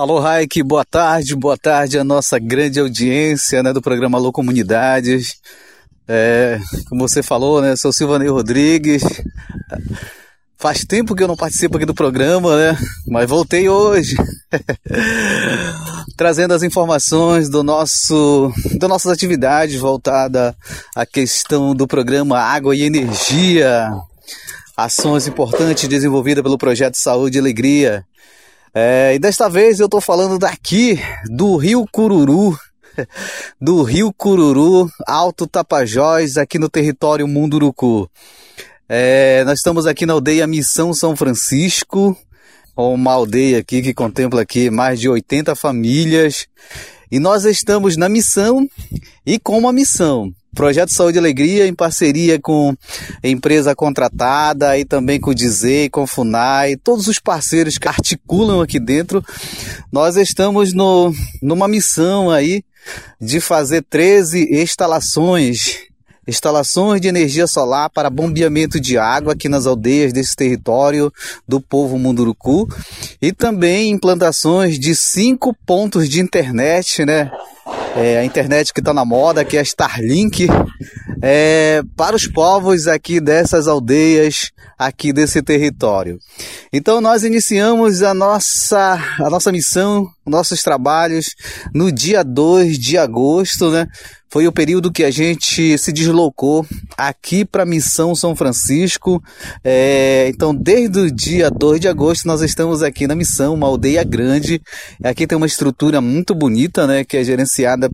Alô, Raik, boa tarde, boa tarde à nossa grande audiência né, do programa Alô Comunidades. É, como você falou, né, sou Silvanei Rodrigues. Faz tempo que eu não participo aqui do programa, né? Mas voltei hoje. Trazendo as informações do nosso, das nossas atividades voltada à questão do programa Água e Energia. Ações importantes desenvolvidas pelo projeto Saúde e Alegria. É, e desta vez eu estou falando daqui do Rio Cururu, do Rio Cururu, Alto Tapajós, aqui no território Munduruku. É, nós estamos aqui na aldeia Missão São Francisco, uma aldeia aqui que contempla aqui mais de 80 famílias. E nós estamos na missão e com uma missão. Projeto Saúde e Alegria em parceria com empresa contratada e também com o Dizei, com o Funai, todos os parceiros que articulam aqui dentro. Nós estamos no, numa missão aí de fazer 13 instalações instalações de energia solar para bombeamento de água aqui nas aldeias desse território do povo Munduruku e também implantações de cinco pontos de internet, né? É, a internet que está na moda, que é a Starlink, é, para os povos aqui dessas aldeias, aqui desse território. Então nós iniciamos a nossa, a nossa missão, nossos trabalhos no dia 2 de agosto, né? Foi o período que a gente se deslocou aqui para a Missão São Francisco. É, então, desde o dia 2 de agosto, nós estamos aqui na Missão, uma aldeia grande. Aqui tem uma estrutura muito bonita, né, que é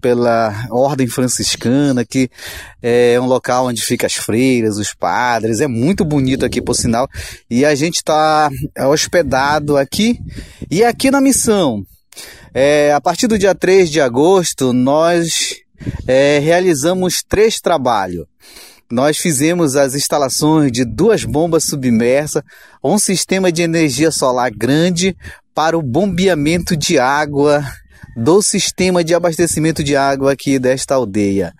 pela Ordem Franciscana, que é um local onde ficam as freiras, os padres. É muito bonito aqui, por sinal. E a gente está hospedado aqui. E aqui na Missão, é, a partir do dia 3 de agosto, nós é, realizamos três trabalhos. Nós fizemos as instalações de duas bombas submersas, um sistema de energia solar grande para o bombeamento de água do sistema de abastecimento de água aqui desta aldeia.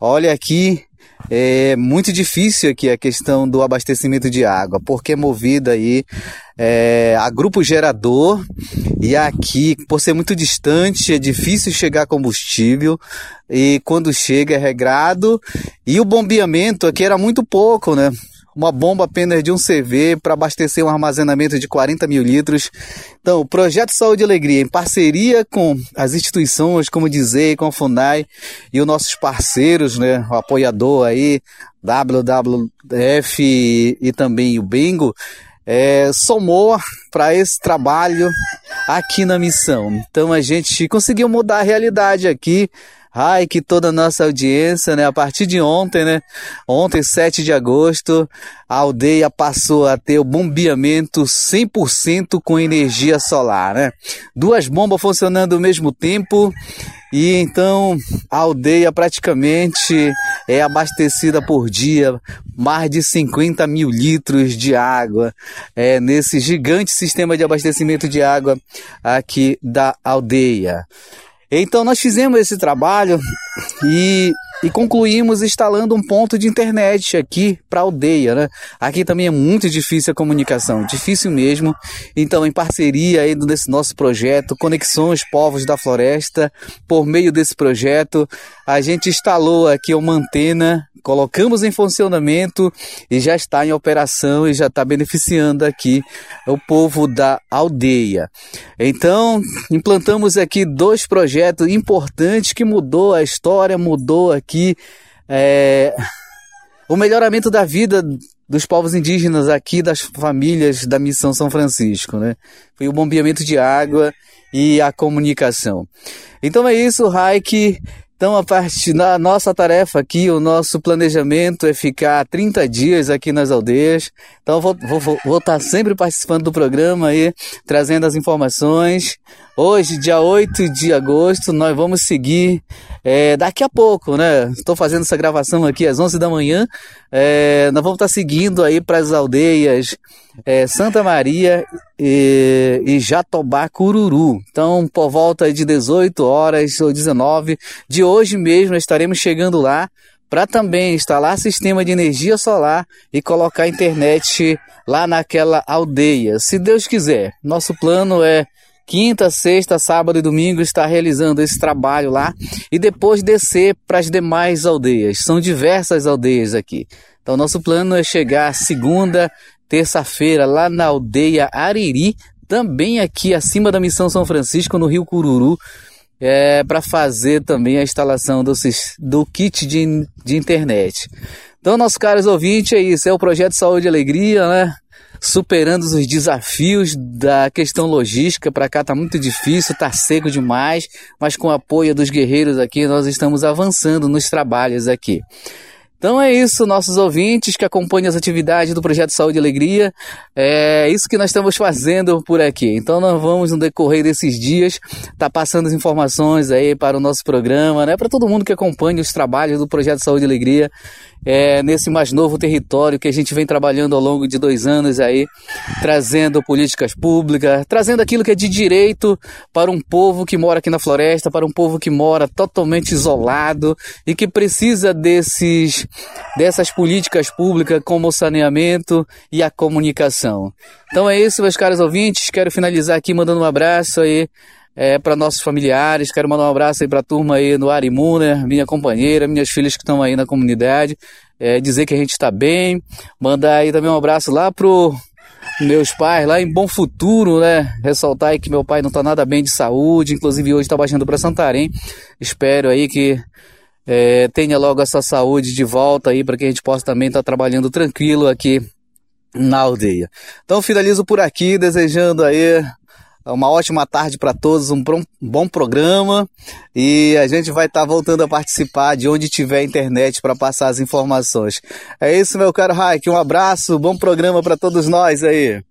Olha aqui é muito difícil aqui a questão do abastecimento de água, porque é movida aí é, a grupo gerador e aqui, por ser muito distante, é difícil chegar combustível e quando chega é regrado e o bombeamento aqui era muito pouco, né? Uma bomba apenas de um CV para abastecer um armazenamento de 40 mil litros. Então, o Projeto Saúde e Alegria, em parceria com as instituições, como dizer, com a FUNAI e os nossos parceiros, né, o apoiador aí, WWF e, e também o Bingo, é, somou para esse trabalho aqui na missão. Então a gente conseguiu mudar a realidade aqui Ai, que toda a nossa audiência, né? A partir de ontem, né? Ontem, 7 de agosto, a aldeia passou a ter o bombeamento 100% com energia solar, né? Duas bombas funcionando ao mesmo tempo e então a aldeia praticamente é abastecida por dia mais de 50 mil litros de água é, nesse gigante sistema de abastecimento de água aqui da aldeia. Então nós fizemos esse trabalho e, e concluímos instalando um ponto de internet aqui para a aldeia, né? Aqui também é muito difícil a comunicação, difícil mesmo. Então, em parceria aí desse nosso projeto Conexões Povos da Floresta, por meio desse projeto, a gente instalou aqui uma antena colocamos em funcionamento e já está em operação e já está beneficiando aqui o povo da aldeia. Então, implantamos aqui dois projetos importantes que mudou a história, mudou aqui é, o melhoramento da vida dos povos indígenas aqui, das famílias da Missão São Francisco, né? Foi o bombeamento de água e a comunicação. Então é isso, Raik. Então, a parte da nossa tarefa aqui, o nosso planejamento é ficar 30 dias aqui nas aldeias. Então, vou, vou, vou estar sempre participando do programa aí, trazendo as informações. Hoje, dia 8 de agosto, nós vamos seguir é, daqui a pouco, né? Estou fazendo essa gravação aqui às 11 da manhã. É, nós vamos estar seguindo aí para as aldeias é, Santa Maria e, e Jatobá Cururu. Então, por volta de 18 horas ou 19 de hoje mesmo, estaremos chegando lá para também instalar sistema de energia solar e colocar internet lá naquela aldeia. Se Deus quiser, nosso plano é quinta, sexta, sábado e domingo estar realizando esse trabalho lá e depois descer para as demais aldeias. São diversas aldeias aqui. Então, nosso plano é chegar segunda, terça-feira lá na aldeia Ariri, também aqui acima da Missão São Francisco, no Rio Cururu, é, para fazer também a instalação do, do kit de, de internet. Então, nossos caros ouvintes, é isso, é o projeto Saúde e Alegria, né? Superando os desafios da questão logística, para cá tá muito difícil, tá seco demais, mas com o apoio dos guerreiros aqui, nós estamos avançando nos trabalhos aqui. Então é isso, nossos ouvintes que acompanham as atividades do Projeto Saúde e Alegria. É isso que nós estamos fazendo por aqui. Então nós vamos, no decorrer desses dias, tá passando as informações aí para o nosso programa, né? Para todo mundo que acompanha os trabalhos do Projeto Saúde e Alegria é, nesse mais novo território que a gente vem trabalhando ao longo de dois anos aí, trazendo políticas públicas, trazendo aquilo que é de direito para um povo que mora aqui na floresta, para um povo que mora totalmente isolado e que precisa desses, dessas políticas públicas como o saneamento e a comunicação. Então é isso, meus caros ouvintes. Quero finalizar aqui mandando um abraço aí é, para nossos familiares. Quero mandar um abraço aí para a turma aí no Arimuner, né? minha companheira, minhas filhas que estão aí na comunidade. É, dizer que a gente está bem. Mandar aí também um abraço lá pro meus pais lá em Bom Futuro, né? Ressaltar aí que meu pai não está nada bem de saúde, inclusive hoje está baixando para Santarém. Espero aí que é, tenha logo essa saúde de volta aí para que a gente possa também estar tá trabalhando tranquilo aqui na aldeia. Então finalizo por aqui, desejando aí uma ótima tarde para todos, um bom programa e a gente vai estar tá voltando a participar de onde tiver internet para passar as informações. É isso, meu caro Raik, um abraço, bom programa para todos nós aí.